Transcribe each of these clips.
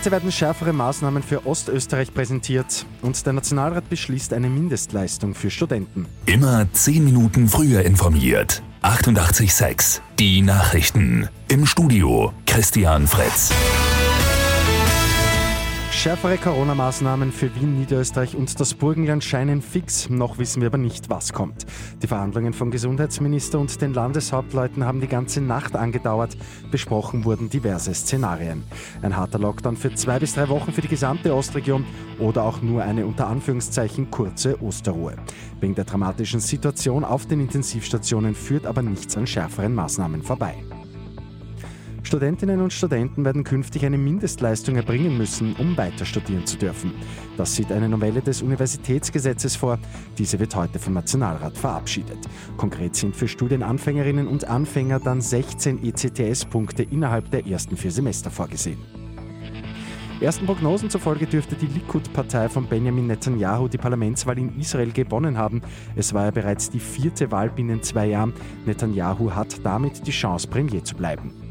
Heute werden schärfere Maßnahmen für Ostösterreich präsentiert und der Nationalrat beschließt eine Mindestleistung für Studenten. Immer 10 Minuten früher informiert. 88.6 Die Nachrichten. Im Studio Christian Fritz. Schärfere Corona-Maßnahmen für Wien, Niederösterreich und das Burgenland scheinen fix. Noch wissen wir aber nicht, was kommt. Die Verhandlungen vom Gesundheitsminister und den Landeshauptleuten haben die ganze Nacht angedauert. Besprochen wurden diverse Szenarien. Ein harter Lockdown für zwei bis drei Wochen für die gesamte Ostregion oder auch nur eine unter Anführungszeichen kurze Osterruhe. Wegen der dramatischen Situation auf den Intensivstationen führt aber nichts an schärferen Maßnahmen vorbei. Studentinnen und Studenten werden künftig eine Mindestleistung erbringen müssen, um weiter studieren zu dürfen. Das sieht eine Novelle des Universitätsgesetzes vor. Diese wird heute vom Nationalrat verabschiedet. Konkret sind für Studienanfängerinnen und Anfänger dann 16 ECTS-Punkte innerhalb der ersten vier Semester vorgesehen. Ersten Prognosen zufolge dürfte die Likud-Partei von Benjamin Netanyahu die Parlamentswahl in Israel gewonnen haben. Es war ja bereits die vierte Wahl binnen zwei Jahren. Netanyahu hat damit die Chance, Premier zu bleiben.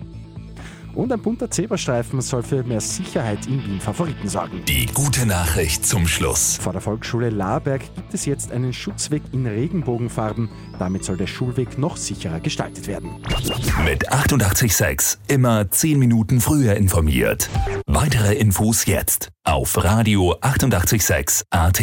Und ein bunter Zebrastreifen soll für mehr Sicherheit in Wien Favoriten sorgen. Die gute Nachricht zum Schluss. Vor der Volksschule Laarberg gibt es jetzt einen Schutzweg in Regenbogenfarben. Damit soll der Schulweg noch sicherer gestaltet werden. Mit 886 immer 10 Minuten früher informiert. Weitere Infos jetzt auf Radio 886 AT.